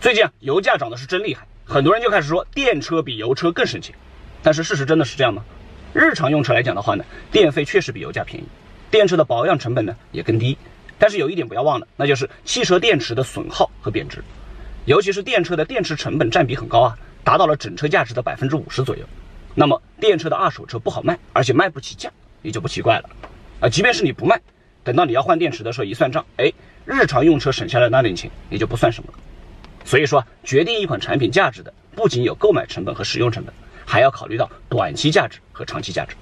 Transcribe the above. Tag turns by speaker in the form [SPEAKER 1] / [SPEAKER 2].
[SPEAKER 1] 最近啊，油价涨的是真厉害，很多人就开始说电车比油车更省钱。但是事实真的是这样吗？日常用车来讲的话呢，电费确实比油价便宜，电车的保养成本呢也更低。但是有一点不要忘了，那就是汽车电池的损耗和贬值，尤其是电车的电池成本占比很高啊，达到了整车价值的百分之五十左右。那么电车的二手车不好卖，而且卖不起价，也就不奇怪了。啊，即便是你不卖，等到你要换电池的时候一算账，哎，日常用车省下的那点钱也就不算什么了。所以说，决定一款产品价值的不仅有购买成本和使用成本，还要考虑到短期价值和长期价值。